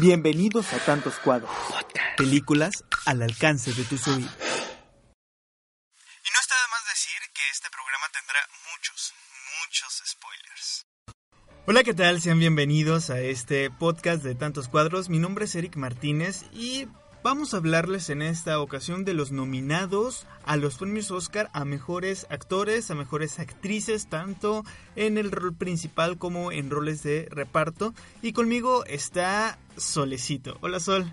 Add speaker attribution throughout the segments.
Speaker 1: Bienvenidos a Tantos Cuadros. Películas al alcance de tus oídos.
Speaker 2: Y no está de más decir que este programa tendrá muchos, muchos spoilers.
Speaker 1: Hola, ¿qué tal? Sean bienvenidos a este podcast de Tantos Cuadros. Mi nombre es Eric Martínez y vamos a hablarles en esta ocasión de los nominados a los premios Oscar a mejores actores, a mejores actrices, tanto en el rol principal como en roles de reparto. Y conmigo está Solecito. Hola Sol.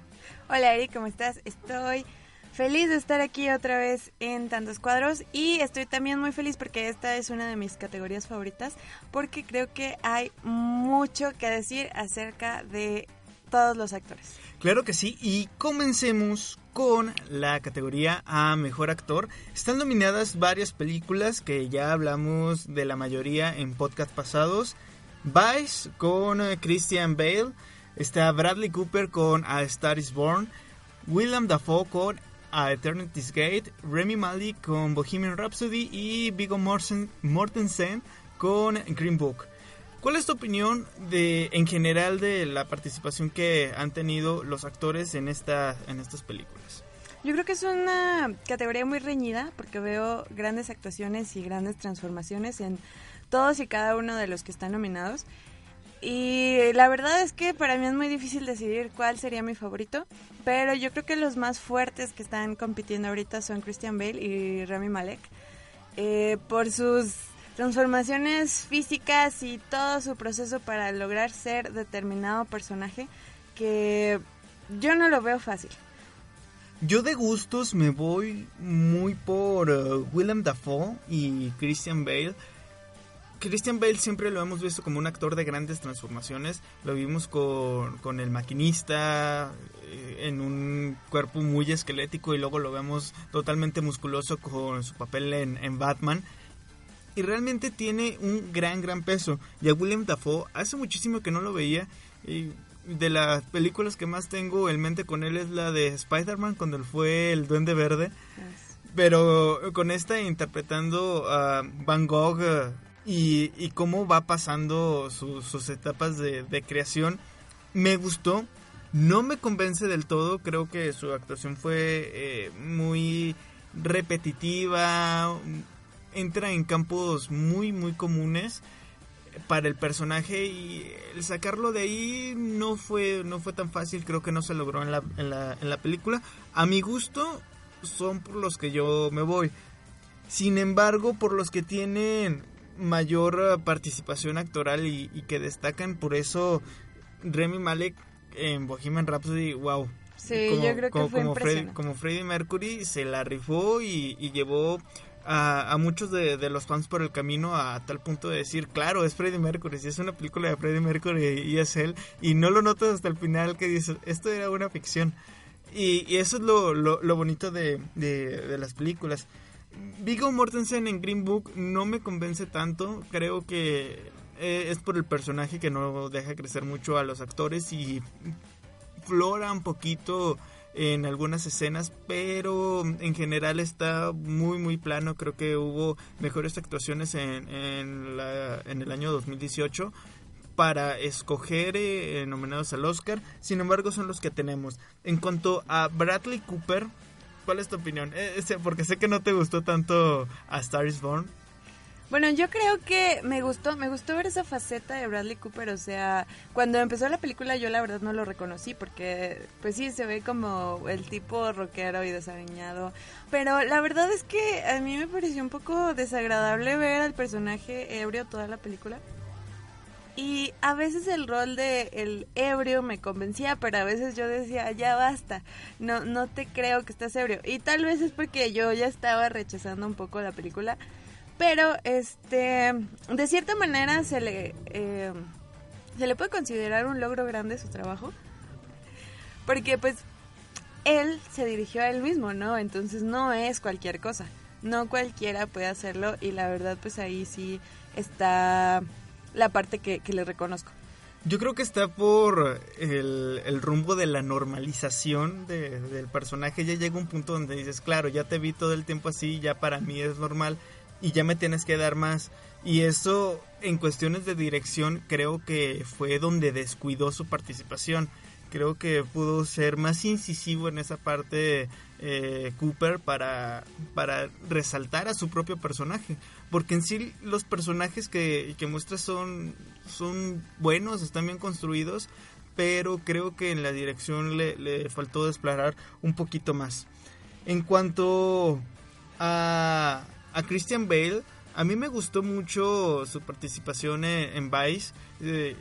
Speaker 3: Hola Eric, ¿cómo estás? Estoy feliz de estar aquí otra vez en Tantos Cuadros y estoy también muy feliz porque esta es una de mis categorías favoritas porque creo que hay mucho que decir acerca de todos los actores.
Speaker 1: Claro que sí, y comencemos con la categoría a Mejor Actor. Están nominadas varias películas que ya hablamos de la mayoría en podcast pasados. Vice con eh, Christian Bale, está Bradley Cooper con A Star is Born, William Dafoe con A Eternity's Gate, Remy Malik con Bohemian Rhapsody y Viggo Mortensen con Green Book. ¿Cuál es tu opinión de, en general de la participación que han tenido los actores en, esta, en estas películas?
Speaker 3: Yo creo que es una categoría muy reñida porque veo grandes actuaciones y grandes transformaciones en todos y cada uno de los que están nominados. Y la verdad es que para mí es muy difícil decidir cuál sería mi favorito, pero yo creo que los más fuertes que están compitiendo ahorita son Christian Bale y Rami Malek, eh, por sus transformaciones físicas y todo su proceso para lograr ser determinado personaje que yo no lo veo fácil.
Speaker 1: Yo de gustos me voy muy por uh, Willem Dafoe y Christian Bale. Christian Bale siempre lo hemos visto como un actor de grandes transformaciones. Lo vimos con, con el maquinista eh, en un cuerpo muy esquelético y luego lo vemos totalmente musculoso con su papel en, en Batman y realmente tiene un gran, gran peso. Y a William Dafoe hace muchísimo que no lo veía. Y de las películas que más tengo en mente con él es la de Spider-Man, cuando él fue el Duende Verde. Pero con esta interpretando a Van Gogh y, y, cómo va pasando sus etapas de, de creación, me gustó. No me convence del todo, creo que su actuación fue eh, muy repetitiva, entra en campos muy muy comunes para el personaje y el sacarlo de ahí no fue no fue tan fácil creo que no se logró en la, en la, en la película. A mi gusto son por los que yo me voy. Sin embargo por los que tienen mayor participación actoral y, y que destacan por eso Remy Malek en Bohemian Rhapsody wow.
Speaker 3: Sí, yo creo que
Speaker 1: como,
Speaker 3: fue
Speaker 1: como, Fred, como Freddie Mercury se la rifó y, y llevó a, muchos de, los fans por el camino a tal punto de decir, claro, es Freddie Mercury, si es una película de Freddie Mercury y es él, y no lo notas hasta el final que dices, esto era una ficción. Y, eso es lo, bonito de, de, las películas. Viggo Mortensen en Green Book no me convence tanto, creo que eh, es por el personaje que no deja crecer mucho a los actores y flora un poquito en algunas escenas, pero en general está muy muy plano. Creo que hubo mejores actuaciones en, en, la, en el año 2018 para escoger eh, nominados al Oscar. Sin embargo, son los que tenemos. En cuanto a Bradley Cooper, ¿cuál es tu opinión? Eh, porque sé que no te gustó tanto a Star is Born.
Speaker 3: Bueno, yo creo que me gustó, me gustó ver esa faceta de Bradley Cooper, o sea, cuando empezó la película yo la verdad no lo reconocí porque pues sí se ve como el tipo rockero y desaliñado, pero la verdad es que a mí me pareció un poco desagradable ver al personaje ebrio toda la película. Y a veces el rol de el ebrio me convencía, pero a veces yo decía, ya basta, no no te creo que estás ebrio. Y tal vez es porque yo ya estaba rechazando un poco la película Pero, este, de cierta manera se le, eh, se le puede considerar un logro grande su trabajo. Porque, pues, él se dirigió a él mismo, ¿no? Entonces no es cualquier cosa. No cualquiera puede hacerlo y la verdad, pues ahí sí está la parte que, le reconozco.
Speaker 1: Yo creo que está por el, rumbo de la normalización del personaje. Ya llega un punto donde dices, claro, ya te vi todo el tiempo así, ya para mí es normal y ya me tienes que dar más. Y eso en cuestiones de dirección creo que fue donde descuidó su participación. Creo que pudo ser más incisivo en esa parte eh, Cooper para, para resaltar a su propio personaje. Porque en sí los personajes que, que muestra son, son buenos, están bien construidos, pero creo que en la dirección le, le faltó desplegar un poquito más. En cuanto a, a Christian Bale, a mí me gustó mucho su participación en, Vice. Eh,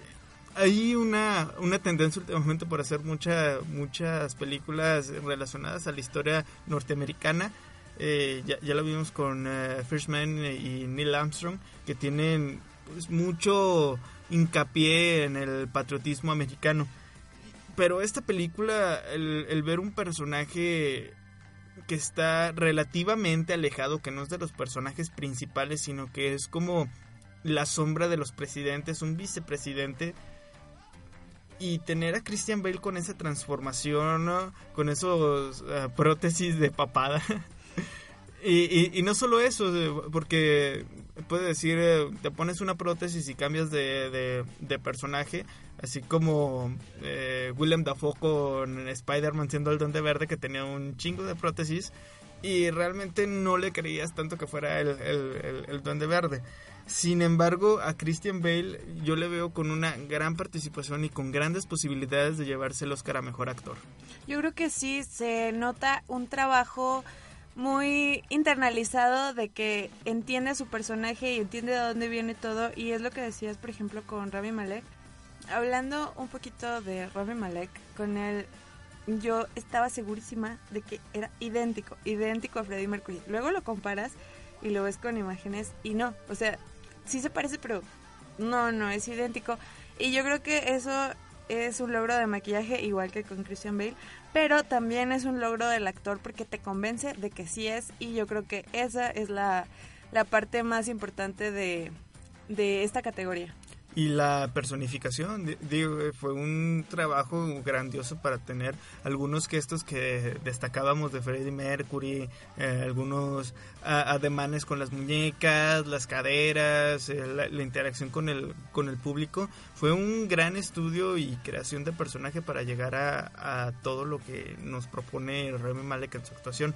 Speaker 1: hay una, una tendencia últimamente por hacer mucha, muchas películas relacionadas a la historia norteamericana. Eh, ya, ya, lo vimos con uh, First Man y Neil Armstrong, que tienen pues, mucho hincapié en el patriotismo americano. Pero esta película, el, el ver un personaje que está relativamente alejado, que no es de los personajes principales, sino que es como la sombra de los presidentes, un vicepresidente, y tener a Christian Bale con esa transformación, con esos eh, prótesis de papada. y, no solo eso, porque puede decir, eh, te pones una prótesis y cambias de, personaje, así como Willem Dafoe con Spider-Man siendo el Duende Verde que tenía un chingo de prótesis y realmente no le creías tanto que fuera el, el, el Duende Verde. Sin embargo, a Christian Bale yo le veo con una gran participación y con grandes posibilidades de llevarse el Oscar a Mejor Actor.
Speaker 3: Yo creo que sí, se nota un trabajo muy internalizado de que entiende a su personaje y entiende de dónde viene todo y es lo que decías, por ejemplo, con Rami Malek. Hablando un poquito de Rami Malek, con él yo estaba segurísima de que era idéntico, idéntico a Freddie Mercury. Luego lo comparas y lo ves con imágenes y no, o sea, sí se parece, pero no, no es idéntico. Y yo creo que eso es un logro de maquillaje igual que con Christian Bale, pero también es un logro del actor porque te convence de que sí es y yo creo que esa es la, la parte más importante de, de esta categoría.
Speaker 1: Y la personificación, digo, fue un trabajo grandioso para tener algunos gestos que destacábamos de Freddie Mercury, eh, algunos ademanes con las muñecas, las caderas, eh, la, interacción con el, con el público. Fue un gran estudio y creación de personaje para llegar a, todo lo que nos propone Remy Malek en su actuación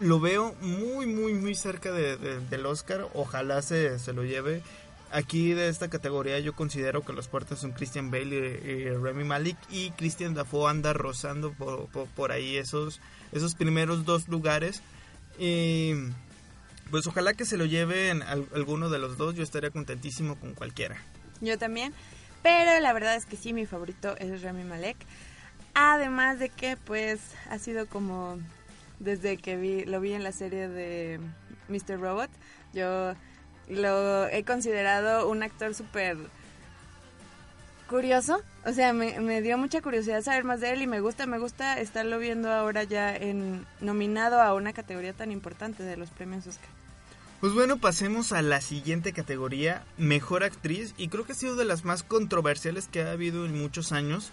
Speaker 1: lo veo muy, muy, muy cerca del Oscar. Ojalá se, se lo lleve. Aquí de esta categoría yo considero que los puertos son Christian Bale y, Remy Malik y Christian Dafoe anda rozando por, por, ahí esos, esos primeros dos lugares. Y pues ojalá que se lo lleven alguno de los dos, yo estaría contentísimo con cualquiera.
Speaker 3: Yo también, pero la verdad es que sí, mi favorito es Remy Malek. Además de que pues ha sido como desde que vi, lo vi en la serie de Mr. Robot, yo lo he considerado un actor súper curioso. O sea, me, dio mucha curiosidad saber más de él y me gusta, me gusta estarlo viendo ahora ya en nominado a una categoría tan importante de los premios Oscar.
Speaker 1: Pues bueno, pasemos a la siguiente categoría, Mejor Actriz, y creo que ha sido de las más controversiales que ha habido en muchos años.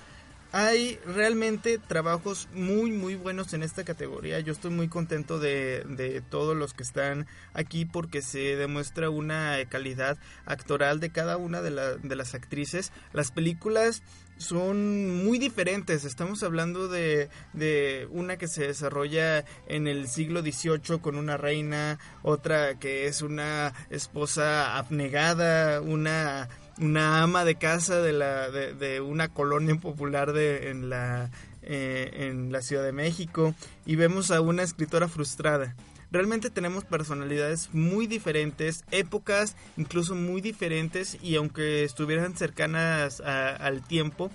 Speaker 1: Hay realmente trabajos muy muy buenos en esta categoría. Yo estoy muy contento de, de, todos los que están aquí porque se demuestra una calidad actoral de cada una de, de las actrices. Las películas son muy diferentes. Estamos hablando de, de, una que se desarrolla en el siglo XVIII con una reina, otra que es una esposa abnegada, una una ama de casa de, la, de, una colonia popular de, en, la, eh, en la Ciudad de México y vemos a una escritora frustrada. Realmente tenemos personalidades muy diferentes, épocas incluso muy diferentes y aunque estuvieran cercanas al tiempo,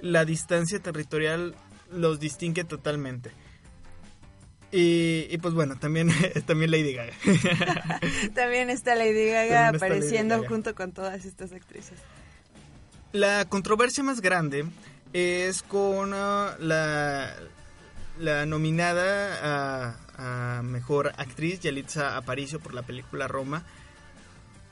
Speaker 1: la distancia territorial los distingue totalmente. Y, pues bueno, también, también Lady Gaga.
Speaker 3: también está Lady Gaga apareciendo junto con todas estas actrices.
Speaker 1: La controversia más grande es con uh, la, la nominada a, a, Mejor Actriz, Yalitza Aparicio, por la película Roma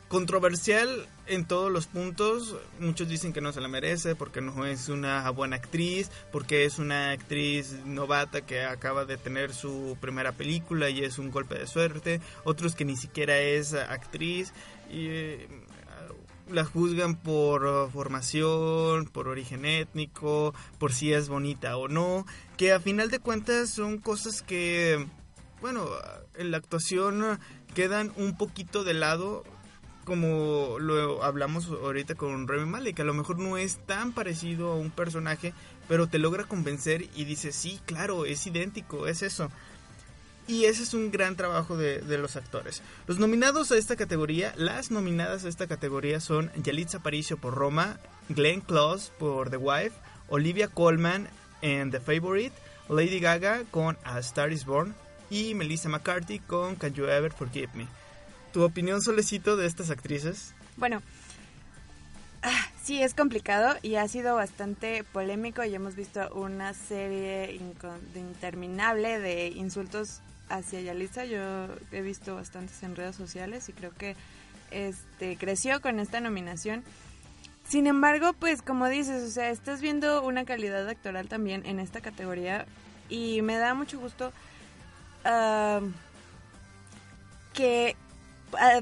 Speaker 1: controversial en todos los puntos. Muchos dicen que no se la merece porque no es una buena actriz, porque es una actriz novata que acaba de tener su primera película y es un golpe de suerte. Otros que ni siquiera es actriz y eh, la juzgan por formación, por origen étnico, por si es bonita o no, que a final de cuentas son cosas que, bueno, en la actuación quedan un poquito de lado como lo hablamos ahorita con Remy Malek, a lo mejor no es tan parecido a un personaje, pero te logra convencer y dices, sí, claro, es idéntico, es eso. Y ese es un gran trabajo de, los actores. Los nominados a esta categoría, las nominadas a esta categoría son Yalitza Aparicio por Roma, Glenn Close por The Wife, Olivia Colman en The Favorite, Lady Gaga con A Star Is Born y Melissa McCarthy con Can You Ever Forgive Me. ¿Tu opinión, Solecito, de estas actrices?
Speaker 3: Bueno, ah, sí, es complicado y ha sido bastante polémico y hemos visto una serie interminable de insultos hacia Yalitza. Yo he visto bastantes en redes sociales y creo que este creció con esta nominación. Sin embargo, pues como dices, o sea, estás viendo una calidad actoral también en esta categoría y me da mucho gusto ah, que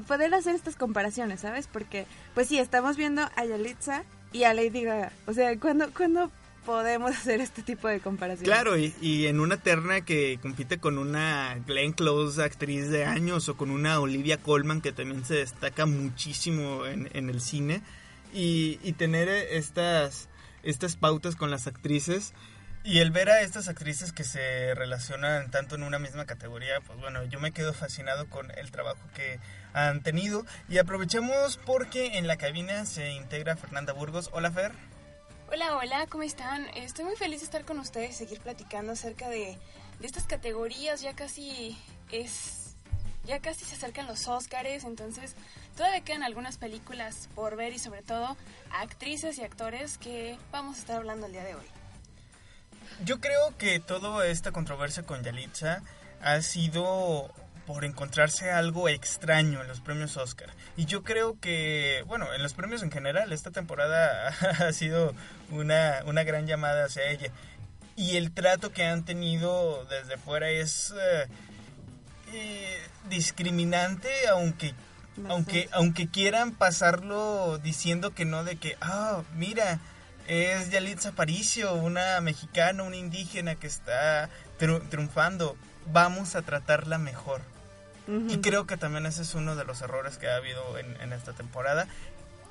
Speaker 3: poder hacer estas comparaciones, ¿sabes? Porque, pues sí, estamos viendo a Yalitza y a Lady Gaga. O sea, ¿cuándo, ¿cuándo podemos hacer este tipo de comparaciones?
Speaker 1: Claro, y, en una terna que compite con una Glenn Close, actriz de años, o con una Olivia Colman, que también se destaca muchísimo en, en el cine, y, y tener estas, estas pautas con las actrices y el ver a estas actrices que se relacionan tanto en una misma categoría, pues bueno, yo me quedo fascinado con el trabajo que han tenido. Y aprovechemos porque en la cabina se integra Fernanda Burgos. Hola Fer.
Speaker 4: Hola, hola, ¿cómo están? Estoy muy feliz de estar con ustedes y seguir platicando acerca de, de estas categorías. Ya casi es. Ya casi se acercan los Óscares, entonces todavía quedan algunas películas por ver y sobre todo actrices y actores que vamos a estar hablando el día de hoy.
Speaker 1: Yo creo que toda esta controversia con Yalitza ha sido por encontrarse algo extraño en los premios Oscar. Y yo creo que, bueno, en los premios en general, esta temporada ha sido una, una gran llamada hacia ella. Y el trato que han tenido desde fuera es eh, eh, discriminante, aunque aunque aunque quieran pasarlo diciendo que no de que ah mira es Yalitza Aparicio, una mexicana, una indígena que está triunfando. Vamos a tratarla mejor. Y creo que también ese es uno de los errores que ha habido en, esta temporada.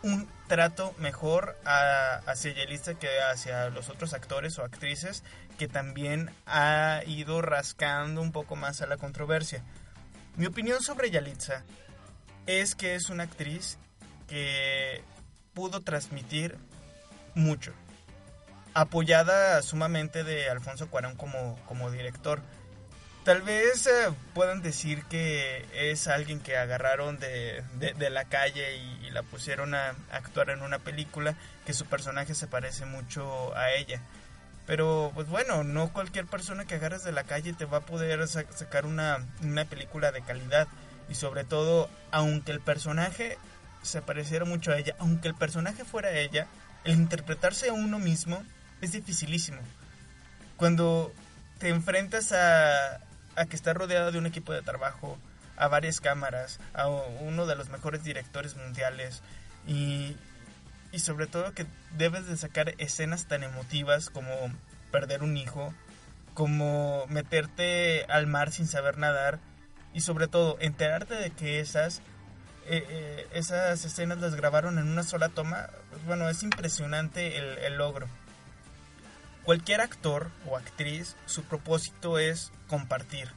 Speaker 1: Un trato mejor hacia Yalitza que hacia los otros actores o actrices que también ha ido rascando un poco más a la controversia. Mi opinión sobre Yalitza es que es una actriz que pudo transmitir mucho. Apoyada sumamente de Alfonso Cuarón como, como director. Tal vez eh, puedan decir que es alguien que agarraron de, la calle y, la pusieron a actuar en una película, que su personaje se parece mucho a ella. Pero pues bueno, no cualquier persona que agarres de la calle te va a poder sacar una, una película de calidad. Y sobre todo, aunque el personaje se pareciera mucho a ella, aunque el personaje fuera ella, el interpretarse a uno mismo es dificilísimo. Cuando te enfrentas a, a que estás rodeado de un equipo de trabajo, a varias cámaras, a uno de los mejores directores mundiales y, y sobre todo que debes de sacar escenas tan emotivas como perder un hijo, como meterte al mar sin saber nadar y sobre todo enterarte de que esas eh, eh, esas escenas las grabaron en una sola toma, pues bueno, es impresionante el, logro. Cualquier actor o actriz, su propósito es compartir.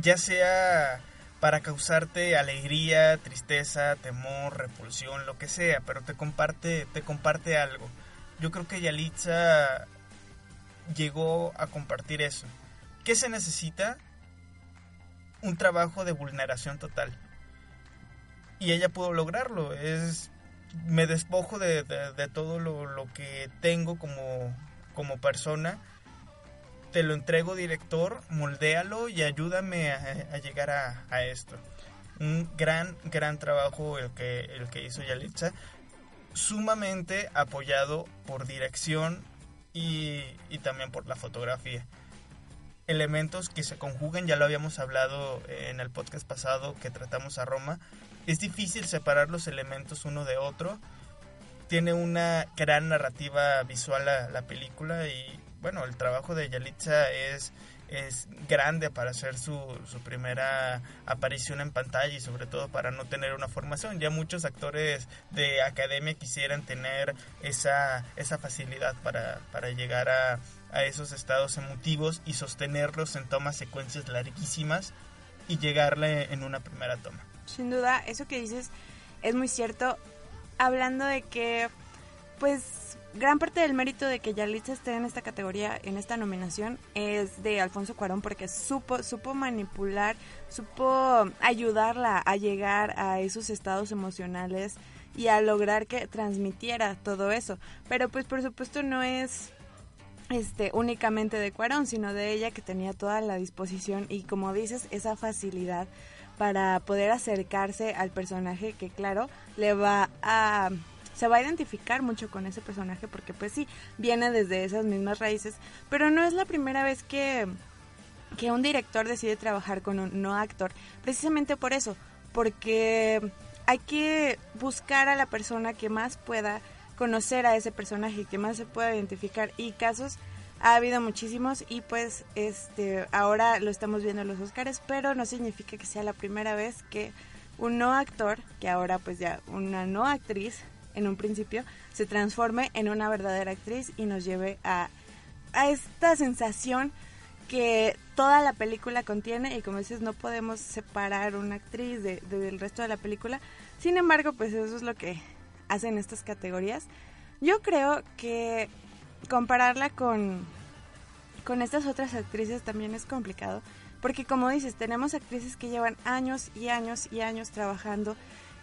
Speaker 1: Ya sea para causarte alegría, tristeza, temor, repulsión, lo que sea, pero te comparte, te comparte algo. Yo creo que Yalitza llegó a compartir eso. ¿Qué se necesita? un trabajo de vulneración total. Y ella pudo lograrlo. Es me despojo de, todo lo, que tengo como, como persona. Te lo entrego director, moldéalo y ayúdame a, llegar a, esto. Un gran, gran trabajo el que, el que hizo Yalitza. Sumamente apoyado por dirección y, y también por la fotografía elementos que se conjugan, ya lo habíamos hablado en el podcast pasado que tratamos a Roma, es difícil separar los elementos uno de otro. Tiene una gran narrativa visual la, la película y bueno, el trabajo de Yalitza es, es grande para hacer su, su, primera aparición en pantalla y sobre todo para no tener una formación. Ya muchos actores de academia quisieran tener esa, esa facilidad para, para llegar a, a esos estados emotivos y sostenerlos en tomas secuencias larguísimas y llegarle en una primera toma.
Speaker 3: Sin duda, eso que dices es muy cierto. Hablando de que, pues, gran parte del mérito de que Yalitza esté en esta categoría, en esta nominación, es de Alfonso Cuarón, porque supo, supo manipular, supo ayudarla a llegar a esos estados emocionales y a lograr que transmitiera todo eso. Pero pues por supuesto no es este únicamente de Cuarón, sino de ella que tenía toda la disposición y como dices, esa facilidad para poder acercarse al personaje que claro le va a se va a identificar mucho con ese personaje porque pues sí viene desde esas mismas raíces. Pero no es la primera vez que que un director decide trabajar con un no actor precisamente por eso porque hay que buscar a la persona que más pueda conocer a ese personaje que más se pueda identificar. Y casos ha habido muchísimos y pues este ahora lo estamos viendo en los Oscars, pero no significa que sea la primera vez que un no actor, que ahora pues ya una no actriz en un principio, se transforme en una verdadera actriz y nos lleve a, a esta sensación que toda la película contiene y como dices no podemos separar una actriz de, del resto de la película. Sin embargo, pues eso es lo que hacen estas categorías. Yo creo que compararla con, con estas otras actrices también es complicado, porque como dices, tenemos actrices que llevan años y años y años trabajando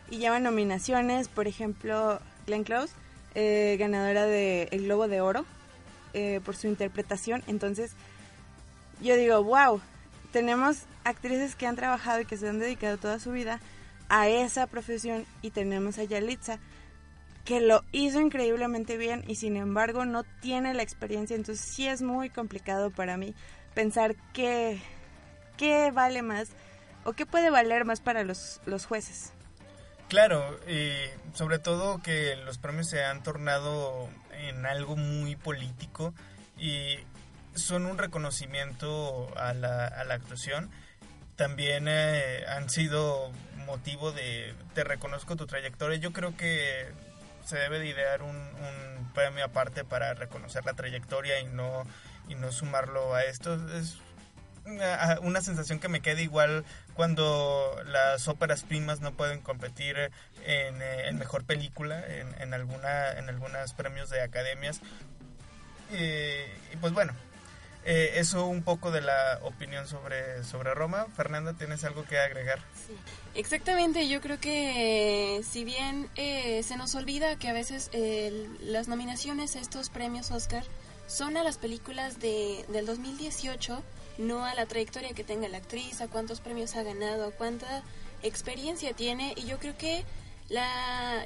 Speaker 3: y llevan nominaciones, por ejemplo, Glenn Close, eh, ganadora de El Globo de Oro, eh, por su interpretación, entonces yo digo, wow, tenemos actrices que han trabajado y que se han dedicado toda su vida a esa profesión y tenemos a Yalitza que lo hizo increíblemente bien y sin embargo no tiene la experiencia, entonces sí es muy complicado para mí pensar qué, qué vale más o qué puede valer más para los, los jueces.
Speaker 1: Claro, y sobre todo que los premios se han tornado en algo muy político y son un reconocimiento a la, a la actuación. También eh, han sido motivo de te reconozco tu trayectoria. Yo creo que se debe de idear un, premio aparte para reconocer la trayectoria y no, y no sumarlo a esto. Es una, sensación que me queda igual cuando las óperas primas no pueden competir en, eh, mejor película en, en, alguna en algunos premios de academias y pues bueno eh, eso un poco de la opinión sobre, sobre Roma. Fernanda, ¿tienes algo que agregar?
Speaker 4: Exactamente. Yo creo que si bien eh, se nos olvida que a veces las nominaciones a estos premios Oscar son a las películas de, del 2018, no a la trayectoria que tenga la actriz, a cuántos premios ha ganado, a cuánta experiencia tiene. Y yo creo que la...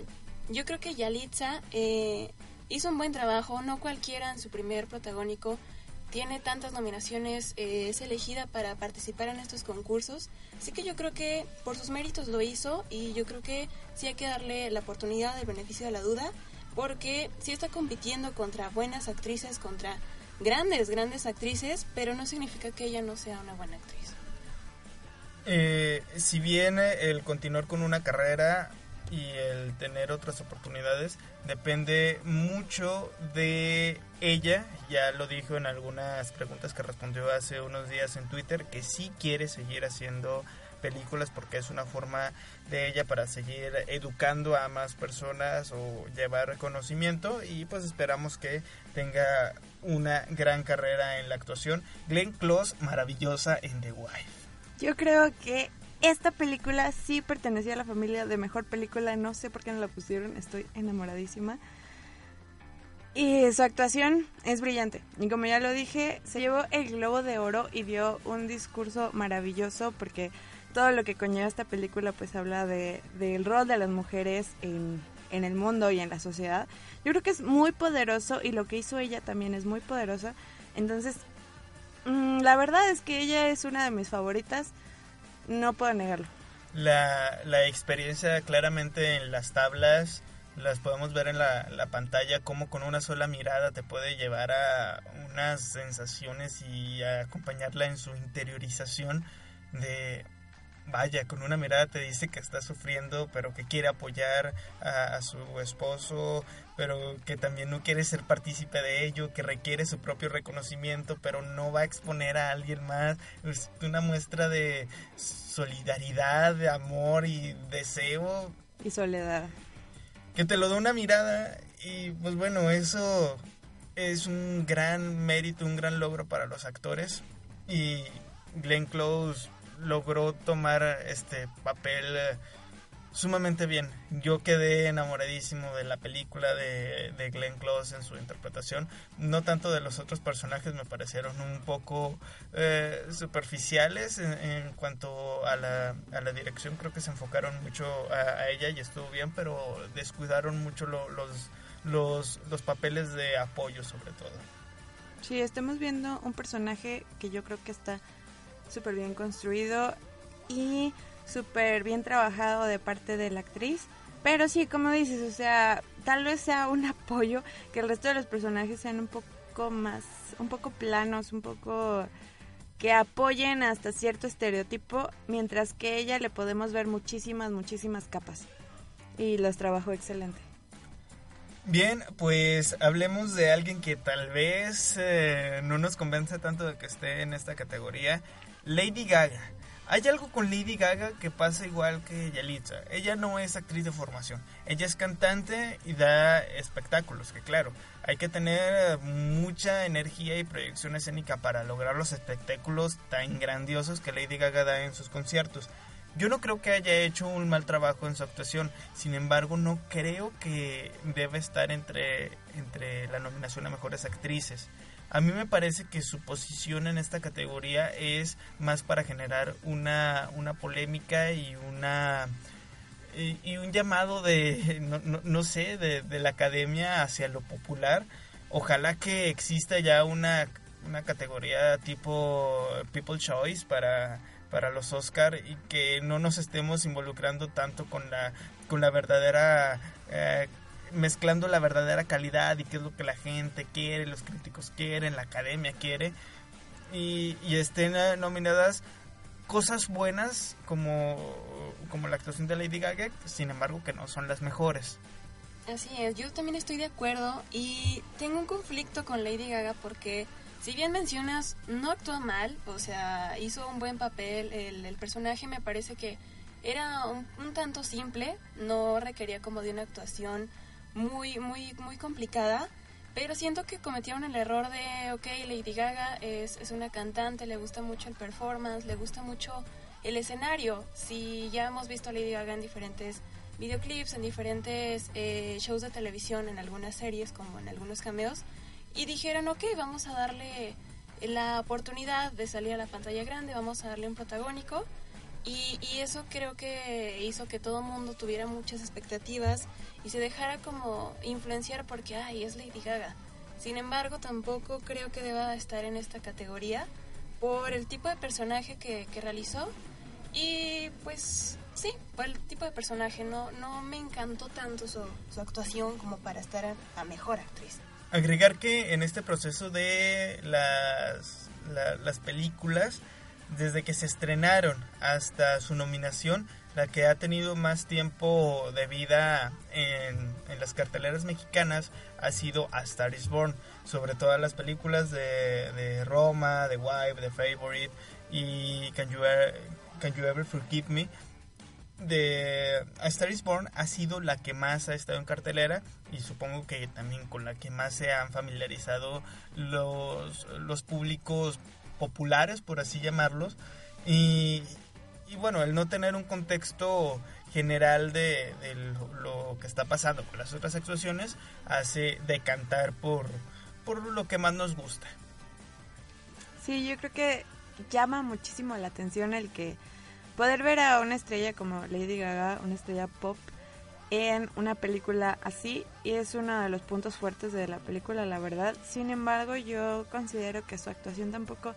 Speaker 4: Yo creo que Yalitza eh, hizo un buen trabajo, no cualquiera en su primer protagónico tiene tantas nominaciones, eh, es elegida para participar en estos concursos. Así que yo creo que por sus méritos lo hizo y yo creo que sí hay que darle la oportunidad, el beneficio de la duda, porque sí está compitiendo contra buenas actrices, contra grandes, grandes actrices, pero no significa que ella no sea una buena actriz.
Speaker 1: Eh, si bien el continuar con una carrera y el tener otras oportunidades depende mucho de ella. Ya lo dijo en algunas preguntas que respondió hace unos días en Twitter, que sí quiere seguir haciendo películas porque es una forma de ella para seguir educando a más personas o llevar reconocimiento y pues esperamos que tenga una gran carrera en la actuación. Glenn Close, maravillosa en The Wife.
Speaker 3: Yo creo que esta película sí pertenecía a la familia de mejor película, no sé por qué no la pusieron, estoy enamoradísima. Y su actuación es brillante. Y como ya lo dije, se llevó el Globo de Oro y dio un discurso maravilloso porque todo lo que conlleva esta película pues habla de, del rol de las mujeres en, en el mundo y en la sociedad. Yo creo que es muy poderoso y lo que hizo ella también es muy poderosa. Entonces, mm, la verdad es que ella es una de mis favoritas. No puedo negarlo.
Speaker 1: La, la experiencia claramente en las tablas las podemos ver en la, la, pantalla, como con una sola mirada te puede llevar a unas sensaciones y a acompañarla en su interiorización de, vaya, con una mirada te dice que está sufriendo, pero que quiere apoyar a, a, su esposo, pero que también no quiere ser partícipe de ello, que requiere su propio reconocimiento, pero no va a exponer a alguien más. Es una muestra de solidaridad, de amor y deseo.
Speaker 3: Y soledad
Speaker 1: que te lo da una mirada y pues bueno, eso es un gran mérito, un gran logro para los actores y Glenn Close logró tomar este papel sumamente bien. Yo quedé enamoradísimo de la película de, de, Glenn Close en su interpretación. No tanto de los otros personajes, me parecieron un poco eh, superficiales en, cuanto a la, a la, dirección. Creo que se enfocaron mucho a, a ella y estuvo bien, pero descuidaron mucho lo, los, los, los papeles de apoyo sobre todo.
Speaker 3: Sí, estamos viendo un personaje que yo creo que está súper bien construido y súper bien trabajado de parte de la actriz. Pero sí, como dices, o sea, tal vez sea un apoyo que el resto de los personajes sean un poco más, un poco planos, un poco que apoyen hasta cierto estereotipo, mientras que ella le podemos ver muchísimas, muchísimas capas. Y los trabajó excelente.
Speaker 1: Bien, pues hablemos de alguien que tal vez eh, no nos convence tanto de que esté en esta categoría, Lady Gaga. Hay algo con Lady Gaga que pasa igual que Yalitza. Ella no es actriz de formación. Ella es cantante y da espectáculos, que claro, hay que tener mucha energía y proyección escénica para lograr los espectáculos tan grandiosos que Lady Gaga da en sus conciertos. Yo no creo que haya hecho un mal trabajo en su actuación, sin embargo no creo que debe estar entre, entre la nominación a mejores actrices. A mí me parece que su posición en esta categoría es más para generar una, una polémica y una y, un llamado de no, sé de, de, la academia hacia lo popular. Ojalá que exista ya una, una categoría tipo people choice para para los Oscar y que no nos estemos involucrando tanto con la con la verdadera eh, mezclando la verdadera calidad y qué es lo que la gente quiere, los críticos quieren, la academia quiere, y, y estén nominadas cosas buenas como, como la actuación de Lady Gaga, sin embargo que no son las mejores.
Speaker 4: Así es, yo también estoy de acuerdo y tengo un conflicto con Lady Gaga porque si bien mencionas, no actúa mal, o sea, hizo un buen papel, el, el personaje me parece que era un, un tanto simple, no requería como de una actuación muy, muy, muy complicada. Pero siento que cometieron el error de, ok, Lady Gaga es, es una cantante, le gusta mucho el performance, le gusta mucho el escenario. Si ya hemos visto a Lady Gaga en diferentes videoclips, en diferentes eh, shows de televisión, en algunas series, como en algunos cameos, y dijeron, ok, vamos a darle la oportunidad de salir a la pantalla grande, vamos a darle un protagónico. Y, y eso creo que hizo que todo el mundo tuviera muchas expectativas y se dejara como influenciar porque, ay, es Lady Gaga. Sin embargo, tampoco creo que deba estar en esta categoría por el tipo de personaje que, que realizó y pues sí, por el tipo de personaje. No, no me encantó tanto su, su actuación como para estar a, a, mejor actriz.
Speaker 1: Agregar que en este proceso de las, la, las películas, desde que se estrenaron hasta su nominación, la que ha tenido más tiempo de vida en, las carteleras mexicanas ha sido A Star is Born, sobre todas las películas de, Roma, de Wife, de Favorite y Can You, Can you Ever Forgive Me. De A Star is Born ha sido la que más ha estado en cartelera y supongo que también con la que más se han familiarizado los, los públicos populares, por así llamarlos Y, bueno, el no tener un contexto general de, de lo, lo que está pasando con las otras actuaciones hace decantar por, por lo que más nos gusta.
Speaker 3: Sí, yo creo que llama muchísimo la atención el que poder ver a una estrella como Lady Gaga, una estrella pop, en una película así y es uno de los puntos fuertes de la película, la verdad. Sin embargo, yo considero que su actuación tampoco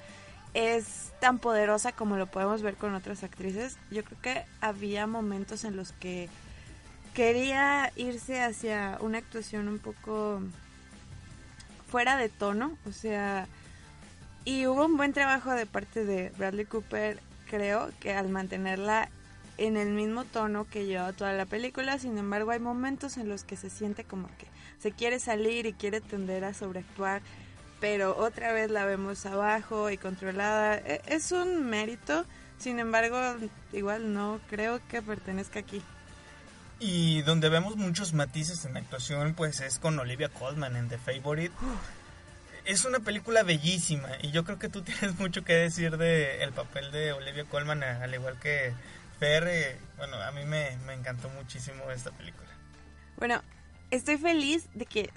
Speaker 3: es tan poderosa como lo podemos ver con otras actrices. Yo creo que había momentos en los que quería irse hacia una actuación un poco fuera de tono, o sea, y hubo un buen trabajo de parte de Bradley Cooper, creo, que al mantenerla en el mismo tono que lleva toda la película, sin embargo hay momentos en los que se siente como que se quiere salir y quiere tender a sobreactuar, pero otra vez la vemos abajo y controlada. E- Es un mérito, sin embargo, igual no creo que pertenezca aquí.
Speaker 1: Y donde vemos muchos matices en la actuación, pues es con Olivia Colman en The Favorite. Es una película bellísima y yo creo que tú tienes mucho que decir de el papel de Olivia Colman, al igual que Fer. eh, bueno, a mí me, me encantó muchísimo esta película.
Speaker 3: Bueno, estoy feliz de que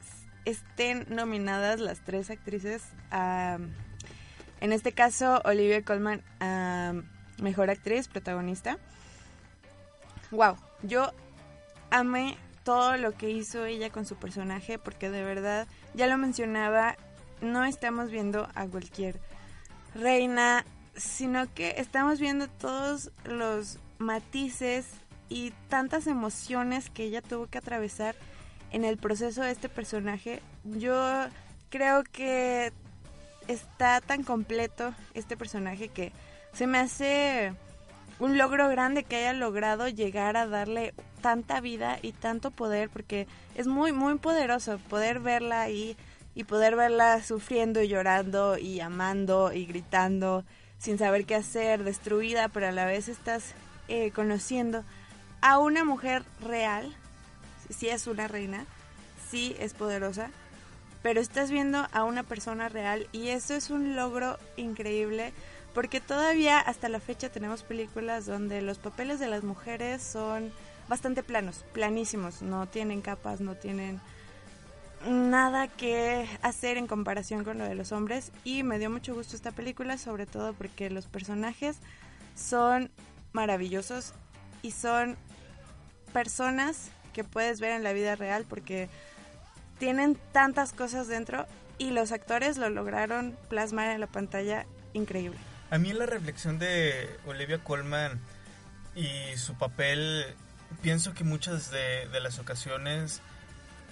Speaker 3: estén nominadas las tres actrices a, en este caso, Olivia Colman a Mejor Actriz Protagonista. Wow, yo amé todo lo que hizo ella con su personaje porque de verdad, ya lo mencionaba, no estamos viendo a cualquier reina, sino que estamos viendo todos los matices y tantas emociones que ella tuvo que atravesar en el proceso de este personaje. Yo creo que está tan completo este personaje que se me hace un logro grande que haya logrado llegar a darle tanta vida y tanto poder porque es muy muy poderoso poder verla ahí y poder verla sufriendo y llorando y amando y gritando sin saber qué hacer, destruida, pero a la vez estás eh, conociendo a una mujer real, sí es una reina, sí es poderosa, pero estás viendo a una persona real y eso es un logro increíble porque todavía hasta la fecha tenemos películas donde los papeles de las mujeres son bastante planos, planísimos, no tienen capas, no tienen nada que hacer en comparación con lo de los hombres y me dio mucho gusto esta película sobre todo porque los personajes son maravillosos y son personas que puedes ver en la vida real porque tienen tantas cosas dentro y los actores lo lograron plasmar en la pantalla increíble.
Speaker 1: A mí la reflexión de Olivia Colman y su papel, pienso que muchas de, de las ocasiones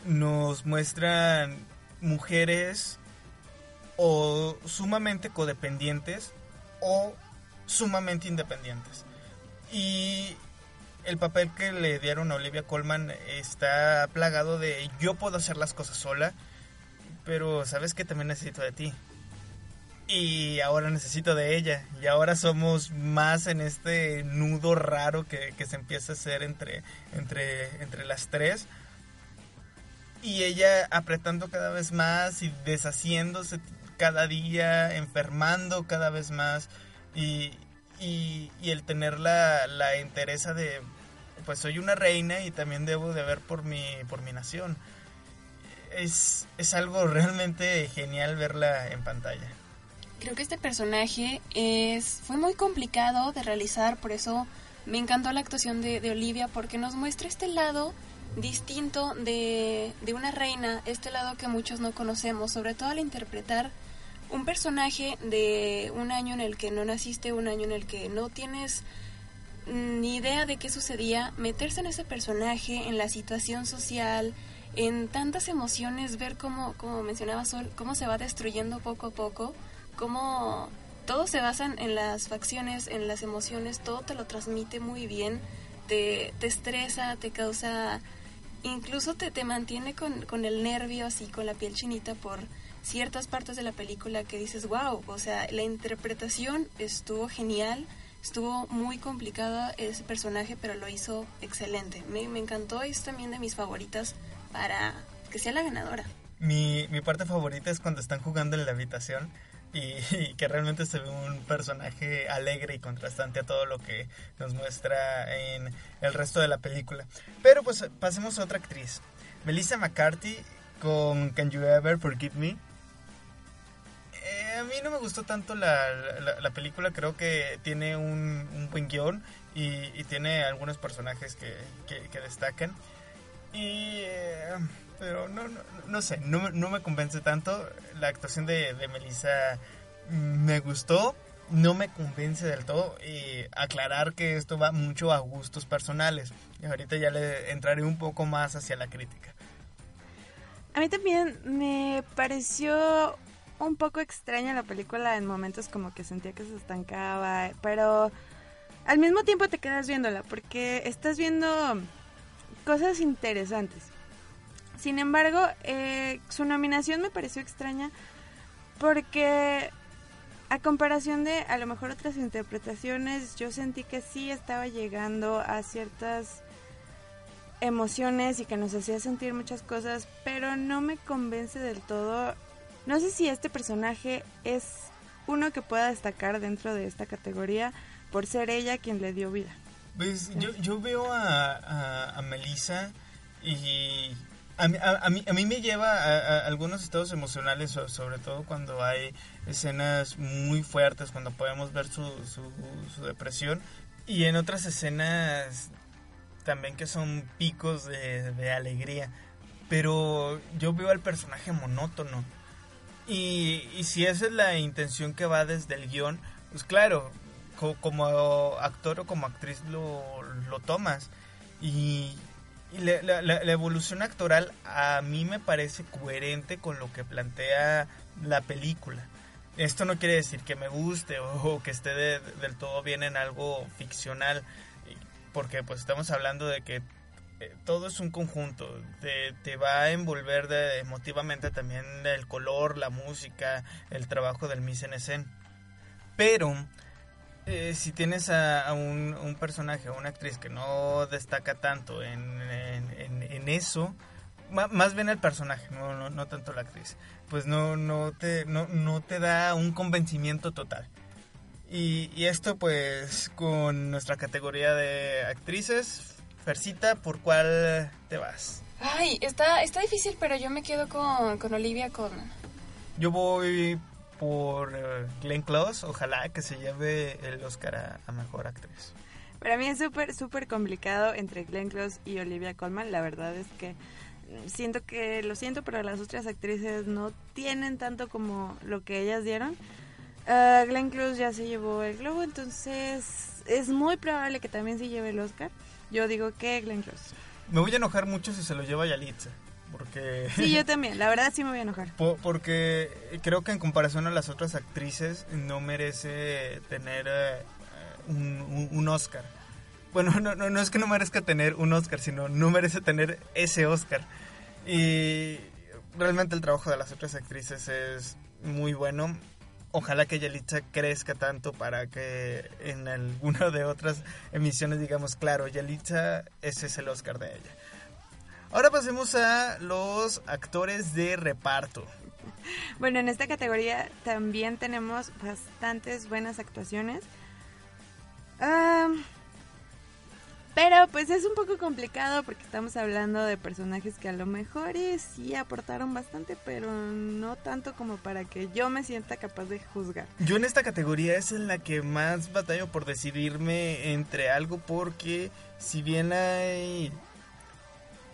Speaker 1: nos muestran mujeres o sumamente codependientes o sumamente independientes. Y el papel que le dieron a Olivia Colman está plagado de yo puedo hacer las cosas sola, pero sabes que también necesito de ti. Y ahora necesito de ella. Y ahora somos más en este nudo raro que, que se empieza a hacer entre, entre, entre las tres. Y ella apretando cada vez más y deshaciéndose cada día, enfermando cada vez más. Y, y, el tener la, la de, pues soy una reina y también debo de ver por mi, por mi nación. Es, es algo realmente genial verla en pantalla.
Speaker 4: Creo que este personaje es fue muy complicado de realizar, por eso me encantó la actuación de, de Olivia, porque nos muestra este lado distinto de, de una reina, este lado que muchos no conocemos, sobre todo al interpretar un personaje de un año en el que no naciste, un año en el que no tienes ni idea de qué sucedía, meterse en ese personaje, en la situación social, en tantas emociones, ver cómo, como mencionaba Sol, cómo se va destruyendo poco a poco, cómo todo se basa en las facciones, en las emociones, todo te lo transmite muy bien, te, te estresa, te causa, incluso te, te mantiene con, con el nervio así, con la piel chinita por ciertas partes de la película que dices, wow, o sea, la interpretación estuvo genial, estuvo muy complicada ese personaje, pero lo hizo excelente. Me, me encantó y es también de mis favoritas para que sea la ganadora.
Speaker 1: Mi, mi parte favorita es cuando están jugando en la habitación. y, que realmente se ve un personaje alegre y contrastante a todo lo que nos muestra en el resto de la película. Pero pues pasemos a otra actriz, Melissa McCarthy con Can You Ever Forgive Me. A mí no me gustó tanto la, la, película, creo que tiene un, un buen guion y, tiene algunos personajes que, que, destacan. Y... Eh, pero no, no, no sé, no, no, me convence tanto. La actuación de, de Melissa me gustó, no me convence del todo. Y aclarar que esto va mucho a gustos personales. Y ahorita ya le entraré un poco más hacia la crítica.
Speaker 3: A mí también me pareció un poco extraña la película en momentos como que sentía que se estancaba, pero al mismo tiempo te quedas viéndola porque estás viendo cosas interesantes. Sin embargo, eh, su nominación me pareció extraña porque a comparación de a lo mejor otras interpretaciones, yo sentí que sí estaba llegando a ciertas emociones y que nos hacía sentir muchas cosas, pero no me convence del todo. No sé si este personaje es uno que pueda destacar dentro de esta categoría por ser ella quien le dio vida.
Speaker 1: Pues yo, yo veo a, a, a Melissa y a mí, a, mí, a mí me lleva a, algunos estados emocionales, sobre todo cuando hay escenas muy fuertes, cuando podemos ver su, su, depresión, y en otras escenas también que son picos de alegría. Pero yo veo al personaje monótono. Y, y si esa es la intención que va desde el guion, pues claro, como actor o como actriz lo, tomas. Y, la, evolución actoral a mí me parece coherente con lo que plantea la película. Esto no quiere decir que me guste o, que esté del todo bien en algo ficcional, porque pues estamos hablando de que eh, todo es un conjunto, te, va a envolver emotivamente también el color, la música, el trabajo del mise en. Pero eh, si tienes a, un, personaje, una actriz que no destaca tanto en, eso, más bien el personaje, no, no, tanto la actriz, pues no, no, te, no, no te da un convencimiento total. Y, esto pues con nuestra categoría de actrices, Fercita, ¿por cuál te vas?
Speaker 4: Ay, está, está difícil, pero yo me quedo con, con Olivia Colman.
Speaker 1: Yo voy por eh, Glenn Close. Ojalá que se lleve el Oscar a, Mejor Actriz.
Speaker 3: Para mí es súper, súper complicado entre Glenn Close y Olivia Colman. La verdad es que siento que, lo siento, pero las otras actrices no tienen tanto como lo que ellas dieron. Uh, Glenn Close ya se llevó el globo, entonces es muy probable que también se lleve el Oscar. Yo digo que Glenn Close.
Speaker 1: Me voy a enojar mucho si se lo lleva Yalitza. Porque...
Speaker 3: Sí, yo también, la verdad sí me voy a enojar.
Speaker 1: porque creo que en comparación a las otras actrices no merece tener eh, un, Oscar. Bueno, no, no, no es que no merezca tener un Oscar, sino no merece tener ese Oscar. Y realmente el trabajo de las otras actrices es muy bueno. Ojalá que Yalitza crezca tanto para que en alguna de otras emisiones digamos, claro, Yalitza, ese es el Oscar de ella. Ahora pasemos a los actores de reparto.
Speaker 3: Bueno, en esta categoría también tenemos bastantes buenas actuaciones. Pero pues es un poco complicado porque estamos hablando de personajes que a lo mejor sí aportaron bastante, pero no tanto como para que yo me sienta capaz de juzgar.
Speaker 1: Yo en esta categoría es en la que más batallo por decidirme entre algo porque si bien hay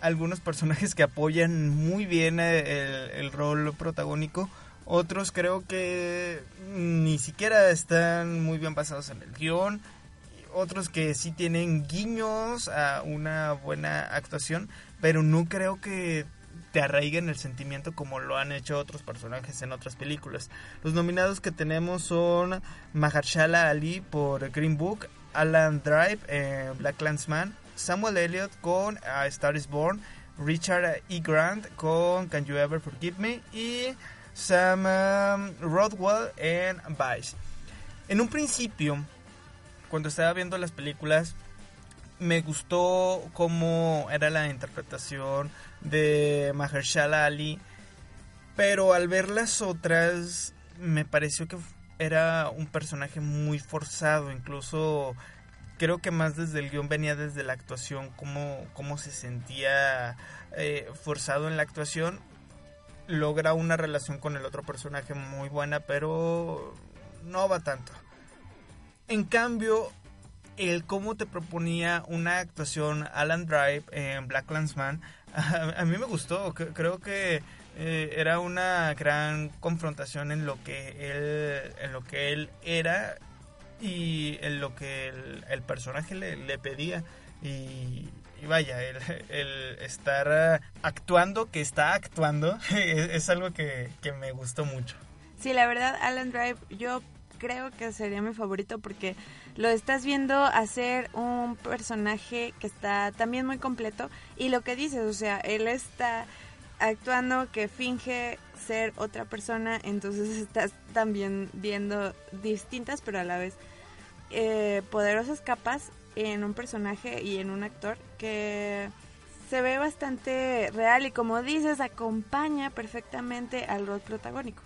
Speaker 1: algunos personajes que apoyan muy bien el, el rol protagónico. Otros creo que ni siquiera están muy bien basados en el guion. Otros que sí tienen guiños a una buena actuación, pero no creo que te arraiguen el sentimiento como lo han hecho otros personajes en otras películas. Los nominados que tenemos son Mahershala Ali por Green Book, Alan Drive en Black Landsman, Samuel Elliott con A Star is Born, Richard E. Grant con Can You Ever Forgive Me y Sam um, Rodwell en Vice. En un principio, cuando estaba viendo las películas, me gustó cómo era la interpretación de Mahershala Ali, pero al ver las otras me pareció que era un personaje muy forzado, incluso creo que más desde el guion venía desde la actuación, cómo, cómo se sentía eh, forzado en la actuación. Logra una relación con el otro personaje muy buena, pero no va tanto. En cambio, el cómo te proponía una actuación Alan Drive en Black Landsman, a, mí me gustó. Creo que eh, era una gran confrontación en lo que él, en lo que él era y en lo que el, personaje le, pedía. Y, vaya, el, estar actuando, que está actuando, es, algo que, que me gustó mucho.
Speaker 3: Sí, la verdad, Alan Drive, yo creo que sería mi favorito porque lo estás viendo hacer un personaje que está también muy completo y lo que dices, o sea, él está actuando que finge ser otra persona, entonces estás también viendo distintas pero a la vez eh, poderosas capas en un personaje y en un actor que se ve bastante real y como dices acompaña perfectamente al rol protagónico.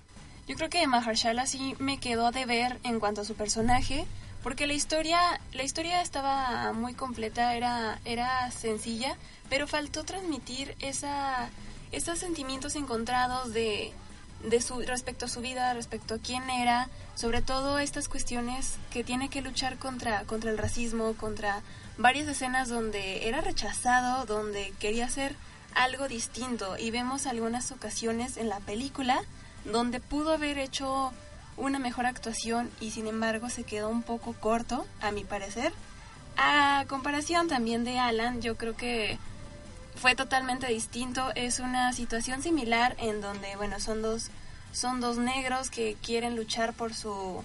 Speaker 4: Yo creo que Mahershala sí me quedó de ver en cuanto a su personaje, porque la historia, la historia estaba muy completa, era, era sencilla, pero faltó transmitir esa, esos sentimientos encontrados de, de su, respecto a su vida, respecto a quién era, sobre todo estas cuestiones que tiene que luchar contra, contra el racismo, contra varias escenas donde era rechazado, donde quería hacer algo distinto. Y vemos algunas ocasiones en la película donde pudo haber hecho una mejor actuación y sin embargo se quedó un poco corto, a mi parecer. A comparación también de Alan, yo creo que fue totalmente distinto. Es una situación similar en donde, bueno, son dos, son dos negros que quieren luchar por su,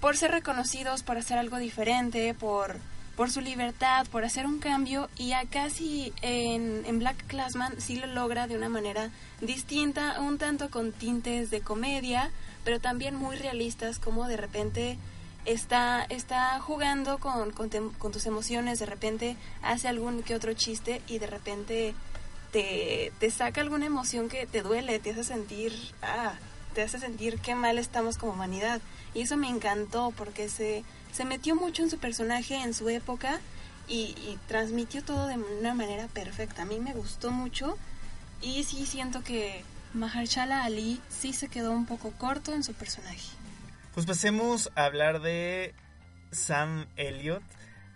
Speaker 4: por ser reconocidos, por hacer algo diferente, por por su libertad, por hacer un cambio y acá sí en, en Black Classman sí lo logra de una manera distinta, un tanto con tintes de comedia, pero también muy realistas como de repente está, está jugando con, con, tus emociones, de repente hace algún que otro chiste y de repente te, te saca alguna emoción que te duele, te hace sentir, ah, te hace sentir qué mal estamos como humanidad. Y eso me encantó porque se se metió mucho en su personaje, en su época, y, transmitió todo de una manera perfecta. A mí me gustó mucho y sí siento que Mahershala Ali sí se quedó un poco corto en su personaje.
Speaker 1: Pues pasemos a hablar de Sam Elliott.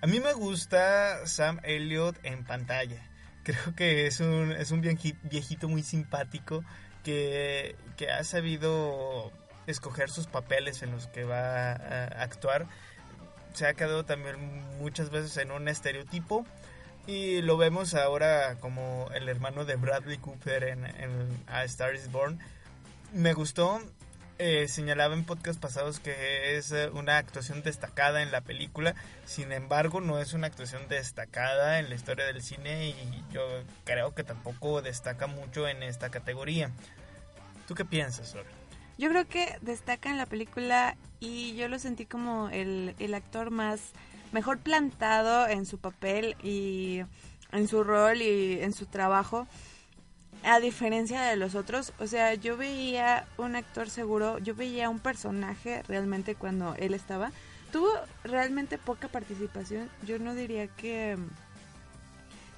Speaker 1: A mí me gusta Sam Elliott en pantalla. Creo que es un, es un viejito muy simpático que, que ha sabido escoger sus papeles en los que va a actuar se ha quedado también muchas veces en un estereotipo y lo vemos ahora como el hermano de Bradley Cooper en, A Star is Born. Me gustó, eh, señalaba en podcast pasados que es una actuación destacada en la película, sin embargo no es una actuación destacada en la historia del cine y yo creo que tampoco destaca mucho en esta categoría. ¿Tú qué piensas, Sora?
Speaker 3: Yo creo que destaca en la película y yo lo sentí como el, el actor más mejor plantado en su papel y en su rol y en su trabajo a diferencia de los otros, o sea, yo veía un actor seguro, yo veía un personaje realmente cuando él estaba. Tuvo realmente poca participación, yo no diría que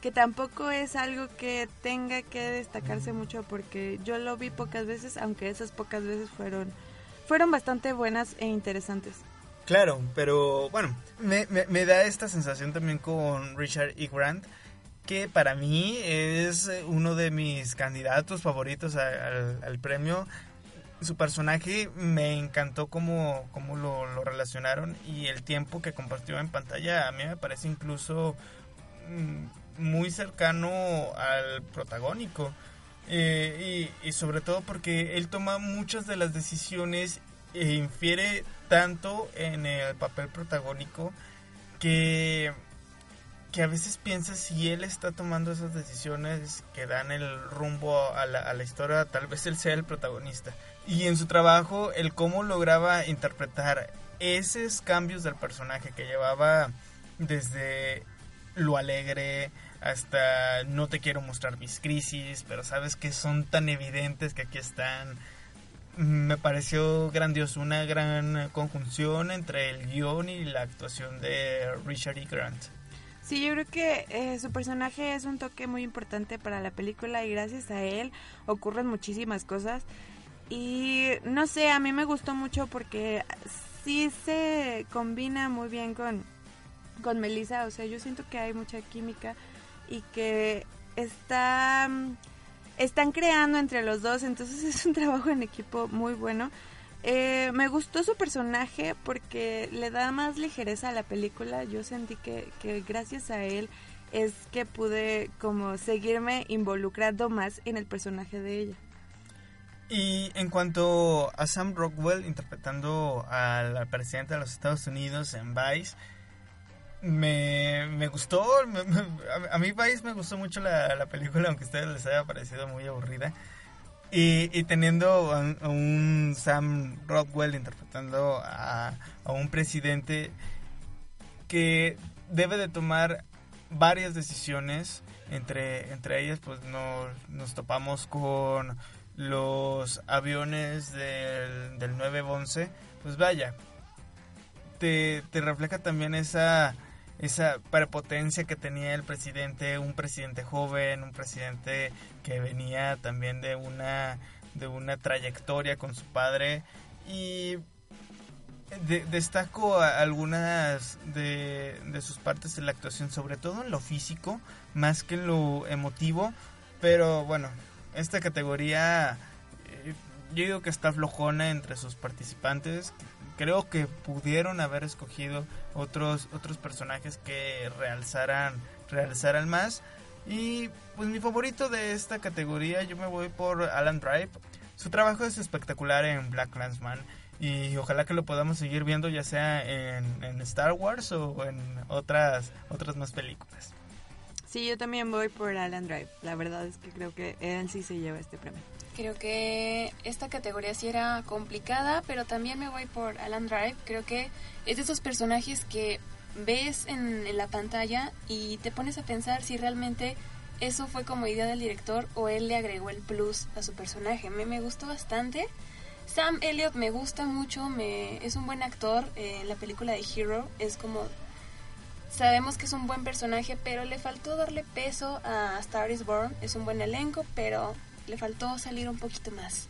Speaker 3: que tampoco es algo que tenga que destacarse mucho porque yo lo vi pocas veces, aunque esas pocas veces fueron, fueron bastante buenas e interesantes.
Speaker 1: Claro, pero bueno, me, me, da esta sensación también con Richard E. Grant, que para mí es uno de mis candidatos favoritos al, premio. Su personaje me encantó cómo, cómo lo, lo relacionaron y el tiempo que compartió en pantalla a mí me parece incluso mm, muy cercano al protagónico. Eh, y, sobre todo porque él toma muchas de las decisiones e infiere tanto en el papel protagónico que, que a veces piensa si él está tomando esas decisiones que dan el rumbo a la, a la historia, tal vez él sea el protagonista. Y en su trabajo, el cómo lograba interpretar esos cambios del personaje que llevaba desde lo alegre, hasta no te quiero mostrar mis crisis, pero sabes que son tan evidentes que aquí están. me pareció grandioso, una gran conjunción entre el guion y la actuación de Richard E. Grant.
Speaker 3: Sí, yo creo que eh, su personaje es un toque muy importante para la película y gracias a él ocurren muchísimas cosas. Y no sé, a mí me gustó mucho porque sí se combina muy bien con, con Melissa. O sea, yo siento que hay mucha química y que está, están creando entre los dos. Entonces es un trabajo en equipo muy bueno. Eh, me gustó su personaje porque le da más ligereza a la película. Yo sentí que, que gracias a él es que pude como seguirme involucrando más en el personaje de ella.
Speaker 1: Y en cuanto a Sam Rockwell interpretando al presidente de los Estados Unidos en Vice, me, me gustó, a mí Vice me gustó mucho la, la, película, aunque a ustedes les haya parecido muy aburrida. Y, y teniendo a, un Sam Rockwell interpretando a, a un presidente que debe de tomar varias decisiones, entre, entre ellas pues nos, nos topamos con los aviones del, del 911, pues vaya, te, te refleja también esa esa prepotencia que tenía el presidente, un presidente joven, un presidente que venía también de una de una trayectoria con su padre. Y destaco algunas de, de, sus partes de la actuación, sobre todo en lo físico, más que en lo emotivo, pero bueno, esta categoría eh, yo digo que está flojona entre sus participantes, creo que pudieron haber escogido otros otros personajes que realzaran realzaran más. Y pues mi favorito de esta categoría yo me voy por Alan Drive su trabajo es espectacular en Black Clansman y ojalá que lo podamos seguir viendo ya sea en, Star Wars o en otras otras más películas.
Speaker 3: Sí yo también voy por Alan Drive la verdad es que creo que él sí se lleva este premio
Speaker 4: Creo que esta categoría sí era complicada, pero también me voy por Alan Drive. Creo que es de esos personajes que ves en, la pantalla y te pones a pensar si realmente eso fue como idea del director o él le agregó el plus a su personaje. Me, me gustó bastante. Sam Elliott me gusta mucho, me, es un buen actor. en la película de Hero es como... Sabemos que es un buen personaje, pero le faltó darle peso a Star is Born. Es un buen elenco, pero le faltó salir un poquito más.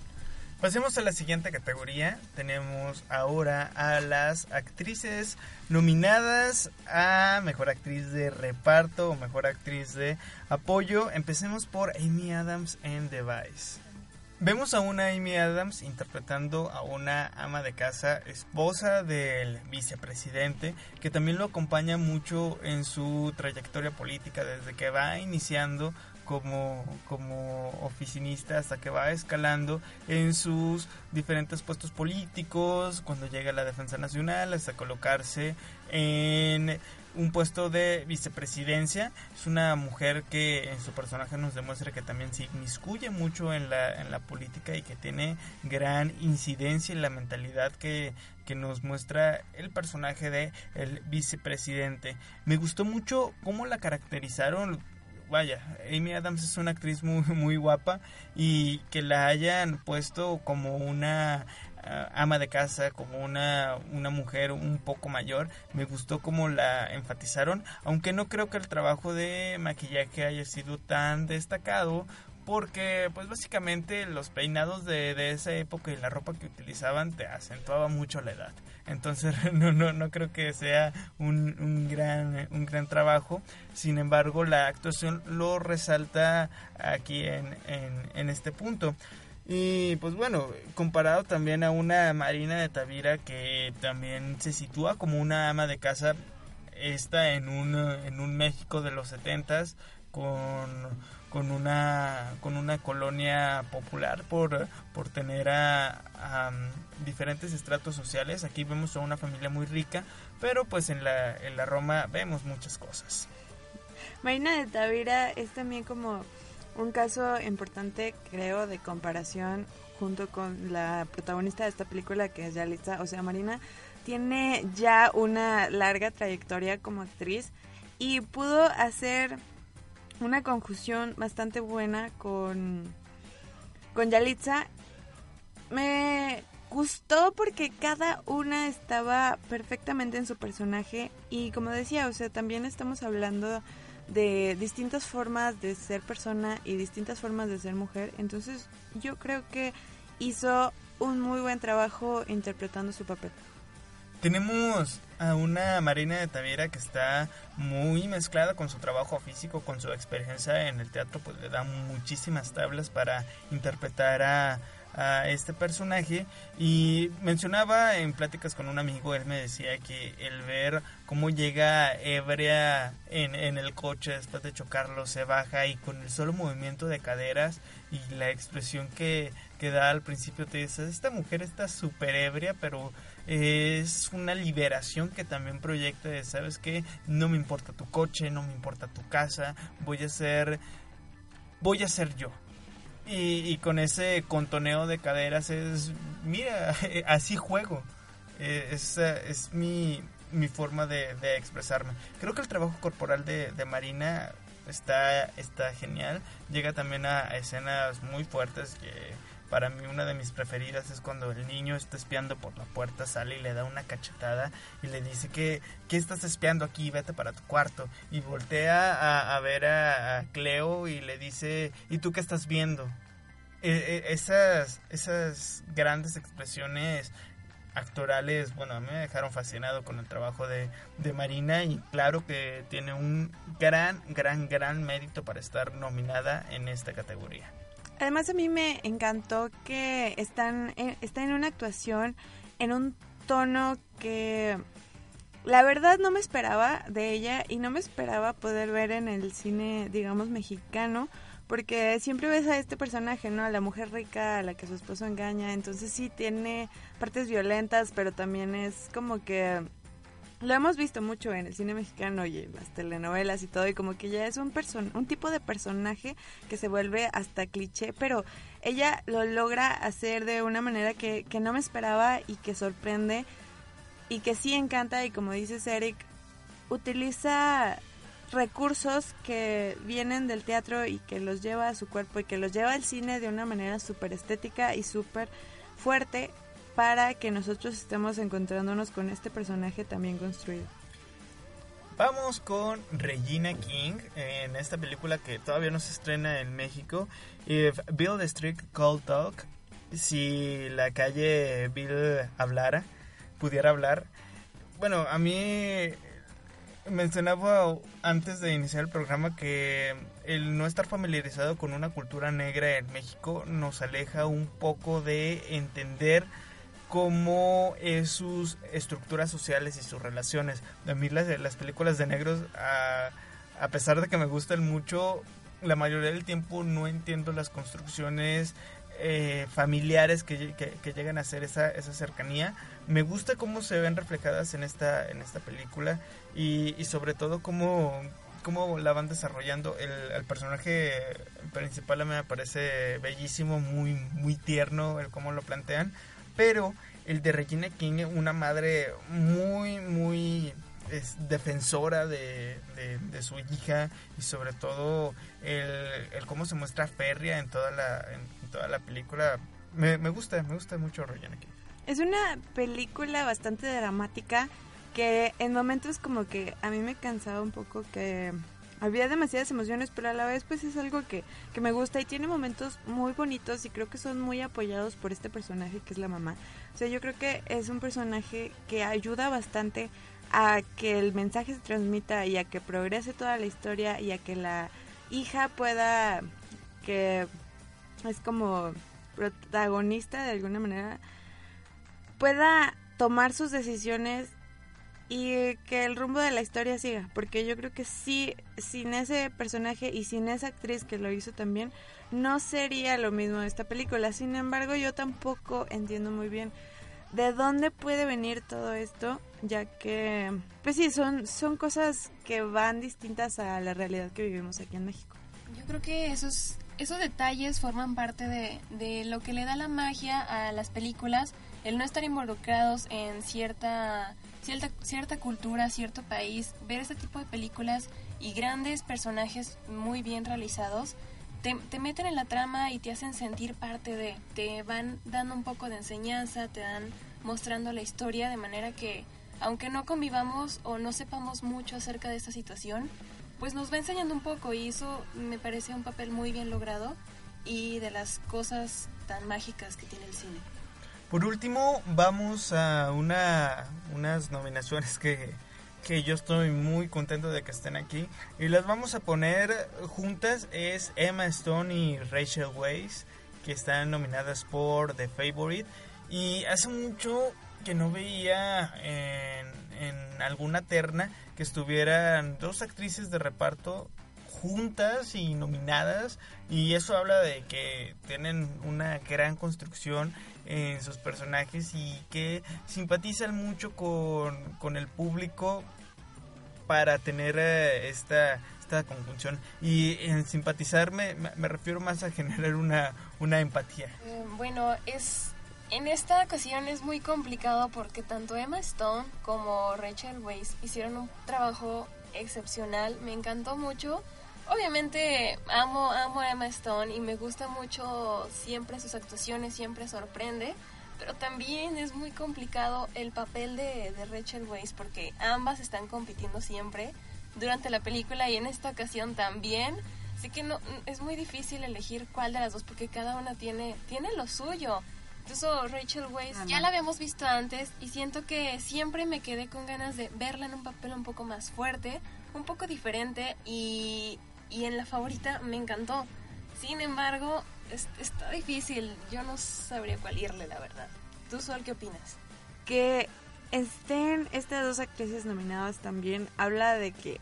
Speaker 1: Pasemos a la siguiente categoría. Tenemos ahora a las actrices nominadas a Mejor Actriz de Reparto o Mejor Actriz de Apoyo. Empecemos por Amy Adams en The Vice. Vemos a una Amy Adams interpretando a una ama de casa, esposa del vicepresidente, que también lo acompaña mucho en su trayectoria política desde que va iniciando como, como oficinista hasta que va escalando en sus diferentes puestos políticos, cuando llega a la Defensa Nacional, hasta colocarse en un puesto de vicepresidencia. Es una mujer que en su personaje nos demuestra que también se inmiscuye mucho en la, en la política y que tiene gran incidencia en la mentalidad que, que nos muestra el personaje de el vicepresidente. Me gustó mucho cómo la caracterizaron vaya, Amy Adams es una actriz muy, muy guapa y que la hayan puesto como una ah, ama de casa, como una, una mujer un poco mayor, me gustó como la enfatizaron, aunque no creo que el trabajo de maquillaje haya sido tan destacado porque pues básicamente los peinados de, de, esa época y la ropa que utilizaban te acentuaba mucho la edad. Entonces no, no, no creo que sea un, un, gran, un gran trabajo. Sin embargo, la actuación lo resalta aquí en, en, este punto. Y pues bueno, comparado también a una Marina de Tavira que también se sitúa como una ama de casa, está en un, en un México de los setentas con con una con una colonia popular por, por tener a, diferentes estratos sociales. Aquí vemos a una familia muy rica pero pues en la, en la Roma vemos muchas cosas.
Speaker 3: Marina de Tavira es también como un caso importante creo de comparación junto con la protagonista de esta película que es Yalitza. O sea Marina tiene ya una larga trayectoria como actriz y pudo hacer una conjunción bastante buena con, con Yalitza me gustó porque cada una estaba perfectamente en su personaje y como decía, o sea, también estamos hablando de distintas formas de ser persona y distintas formas de ser mujer, entonces yo creo que hizo un muy buen trabajo interpretando su papel.
Speaker 1: Tenemos a una Marina de Tavera que está muy mezclada con su trabajo físico, con su experiencia en el teatro, pues le da muchísimas tablas para interpretar a, este personaje. Y mencionaba en pláticas con un amigo, él me decía que el ver cómo llega ebria en, en el coche después de chocarlo, se baja y con el solo movimiento de caderas y la expresión que, que da al principio te dices, esta mujer está súper ebria, pero es una liberación que también proyecta de, ¿sabes qué? No me importa tu coche, no me importa tu casa, voy a ser, voy a ser yo. Y, con ese contoneo de caderas es, mira, así juego. Eh, es, es mi, mi forma de, expresarme. Creo que el trabajo corporal de, de Marina está, está genial. Llega también a, escenas muy fuertes que para mí una de mis preferidas es cuando el niño está espiando por la puerta, sale y le da una cachetada y le dice que ¿qué estás espiando aquí? Vete para tu cuarto. Y voltea a, ver a, Cleo y le dice ¿y tú qué estás viendo? E, e, esas, esas grandes expresiones actorales, bueno, me dejaron fascinado con el trabajo de, de, Marina y claro que tiene un gran, gran, gran mérito para estar nominada en esta categoría.
Speaker 3: Además a mí me encantó que están está en una actuación en un tono que la verdad no me esperaba de ella y no me esperaba poder ver en el cine, digamos, mexicano, porque siempre ves a este personaje, ¿no? A la mujer rica a la que su esposo engaña, entonces sí tiene partes violentas, pero también es como que lo hemos visto mucho en el cine mexicano y las telenovelas y todo, y como que ya es un, person un tipo de personaje que se vuelve hasta cliché, pero ella lo logra hacer de una manera que, que no me esperaba y que sorprende y que sí encanta y como dices Eric, utiliza recursos que vienen del teatro y que los lleva a su cuerpo y que los lleva al cine de una manera súper estética y súper fuerte para que nosotros estemos encontrándonos con este personaje también construido.
Speaker 1: Vamos con Regina King en esta película que todavía no se estrena en México. If Bill the Street Cold Talk, si la calle Bill hablara, pudiera hablar. Bueno, a mí mencionaba antes de iniciar el programa que el no estar familiarizado con una cultura negra en México nos aleja un poco de entender cómo es sus estructuras sociales y sus relaciones. A mí las, las películas de negros, a, pesar de que me gustan mucho, la mayoría del tiempo no entiendo las construcciones eh, familiares que, que, llegan a ser esa, esa cercanía. Me gusta cómo se ven reflejadas en esta, en esta película y, y sobre todo cómo, cómo la van desarrollando. El, el, personaje principal me parece bellísimo, muy, muy tierno el cómo lo plantean pero el de Regina King, una madre muy, muy defensora de, su hija y sobre todo el, cómo se muestra férrea en toda la, en toda la película. Me, gusta, me gusta mucho Regina King.
Speaker 3: Es una película bastante dramática que en momentos como que a mí me cansaba un poco que había demasiadas emociones, pero a la vez pues es algo que, que me gusta y tiene momentos muy bonitos y creo que son muy apoyados por este personaje que es la mamá. O sea, yo creo que es un personaje que ayuda bastante a que el mensaje se transmita y a que progrese toda la historia y a que la hija pueda, que es como protagonista de alguna manera, pueda tomar sus decisiones y que el rumbo de la historia siga, porque yo creo que sí, sin ese personaje y sin esa actriz que lo hizo también, no sería lo mismo esta película. Sin embargo, yo tampoco entiendo muy bien de dónde puede venir todo esto, ya que, pues sí, son, son cosas que van distintas a la realidad que vivimos aquí en México.
Speaker 4: Yo creo que esos, esos detalles forman parte de, de lo que le da la magia a las películas, el no estar involucrados en cierta cierta, cierta cultura, cierto país, ver este tipo de películas y grandes personajes muy bien realizados, te, te meten en la trama y te hacen sentir parte de, te van dando un poco de enseñanza, te dan mostrando la historia de manera que aunque no convivamos o no sepamos mucho acerca de esta situación, pues nos va enseñando un poco y eso me parece un papel muy bien logrado y de las cosas tan mágicas que tiene el cine.
Speaker 1: Por último, vamos a una, unas nominaciones que, que yo estoy muy contento de que estén aquí. Y las vamos a poner juntas. Es Emma Stone y Rachel Weisz que están nominadas por The Favorite. Y hace mucho que no veía en, en alguna terna que estuvieran dos actrices de reparto juntas y nominadas y eso habla de que tienen una gran construcción en sus personajes y que simpatizan mucho con, con el público para tener eh, esta, esta conjunción y en simpatizar me, refiero más a generar una, una empatía.
Speaker 4: Eh, bueno, es en esta ocasión es muy complicado porque tanto Emma Stone como Rachel Weisz hicieron un trabajo excepcional. Me encantó mucho. Obviamente amo, amo a Emma Stone y me gusta mucho siempre sus actuaciones, siempre sorprende. Pero también es muy complicado el papel de, de Rachel Weisz porque ambas están compitiendo siempre durante la película y en esta ocasión también. Así que no, es muy difícil elegir cuál de las dos porque cada una tiene, tiene lo suyo. Incluso Rachel Weisz ya la habíamos visto antes y siento que siempre me quedé con ganas de verla en un papel un poco más fuerte, un poco diferente y, y en la favorita me encantó. Sin embargo, es, está difícil, yo no sabría cuál irle, la verdad. ¿Tú, Sol, qué opinas?
Speaker 3: Que estén estas dos actrices nominadas también habla de que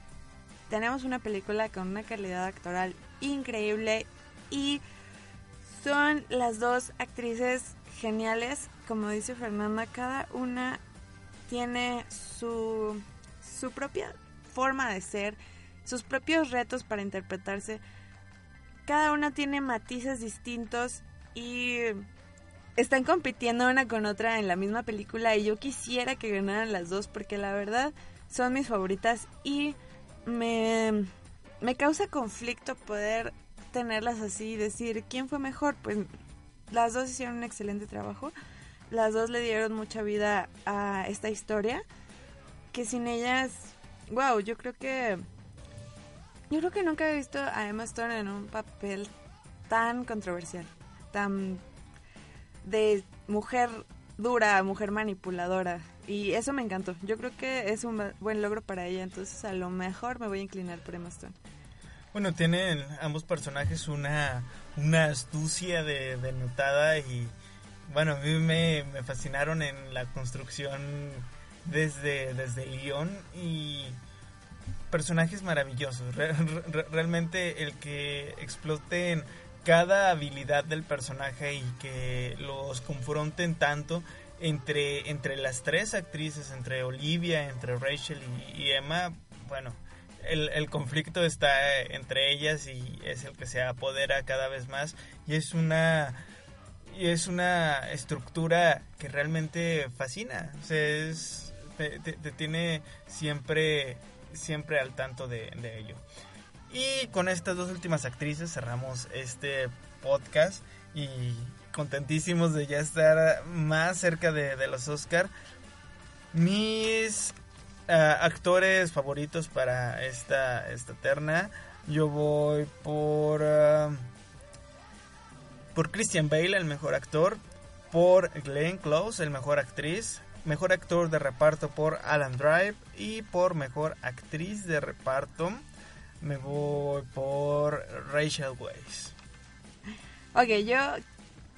Speaker 3: tenemos una película con una calidad actoral increíble y son las dos actrices geniales, como dice Fernanda, cada una tiene su, su propia forma de ser, sus propios retos para interpretarse. Cada una tiene matices distintos y están compitiendo una con otra en la misma película y yo quisiera que ganaran las dos porque la verdad son mis favoritas y me, me causa conflicto poder tenerlas así y decir quién fue mejor. Pues las dos hicieron un excelente trabajo. Las dos le dieron mucha vida a esta historia. Que sin ellas, wow, yo creo que... Yo creo que nunca he visto a Emma Stone en un papel tan controversial, tan de mujer dura, mujer manipuladora. Y eso me encantó. Yo creo que es un buen logro para ella. Entonces a lo mejor me voy a inclinar por Emma Stone.
Speaker 1: Bueno, tienen ambos personajes una, una astucia de, notada y bueno, a mí me, me, fascinaron en la construcción desde, desde el guion y personajes maravillosos. Re, re, realmente el que exploten cada habilidad del personaje y que los confronten tanto entre, entre las tres actrices, entre Olivia, entre Rachel y, Emma, bueno, el, el, conflicto está entre ellas y es el que se apodera cada vez más y es una y es una estructura que realmente fascina o sea, es, te, tiene siempre siempre al tanto de, ello y con estas dos últimas actrices cerramos este podcast y contentísimos de ya estar más cerca de, los Oscar mis uh, actores favoritos para esta, esta terna. Yo voy por. Uh, por Christian Bale, el mejor actor. Por Glenn Close, el mejor actriz. Mejor actor de reparto por Alan Drive. Y por mejor actriz de reparto. Me voy por Rachel Weisz.
Speaker 3: Ok, yo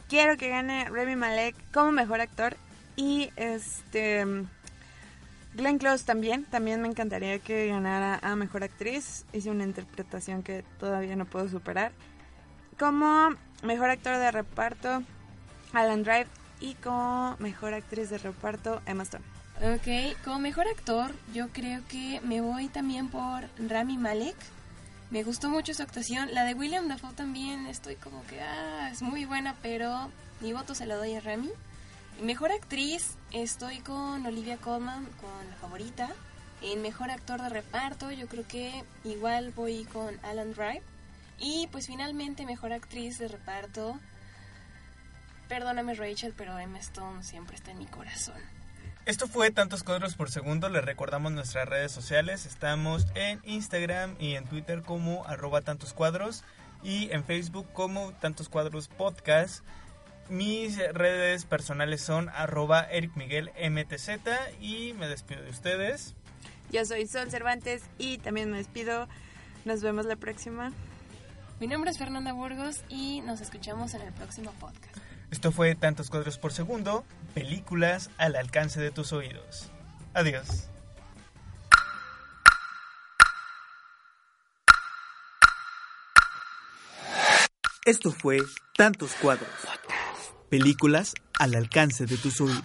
Speaker 3: quiero que gane Remy Malek como mejor actor. Y este Glenn Close también, también me encantaría que ganara a Mejor Actriz. Hice una interpretación que todavía no puedo superar. Como Mejor Actor de Reparto, Alan Drive. Y como Mejor Actriz de Reparto, Emma Stone.
Speaker 4: Ok, como Mejor Actor, yo creo que me voy también por Rami Malek. Me gustó mucho su actuación. La de William Dafoe también estoy como que, ah, es muy buena, pero mi voto se lo doy a Rami. Mejor actriz, estoy con Olivia Colman, con la favorita. En mejor actor de reparto, yo creo que igual voy con Alan Drive. Y pues finalmente mejor actriz de reparto. Perdóname Rachel, pero Emma Stone siempre está en mi corazón.
Speaker 1: Esto fue Tantos Cuadros por Segundo. Les recordamos nuestras redes sociales. Estamos en Instagram y en Twitter como arroba tantos cuadros y en Facebook como Tantos Cuadros Podcast. Mis redes personales son arroba Eric Miguel MTZ y me despido de ustedes.
Speaker 3: Yo soy Sol Cervantes y también me despido. Nos vemos la próxima.
Speaker 4: Mi nombre es Fernanda Burgos y nos escuchamos en el próximo podcast.
Speaker 1: Esto fue Tantos Cuadros por Segundo, películas al alcance de tus oídos. Adiós. Esto fue Tantos Cuadros. Películas al alcance de tus oídos.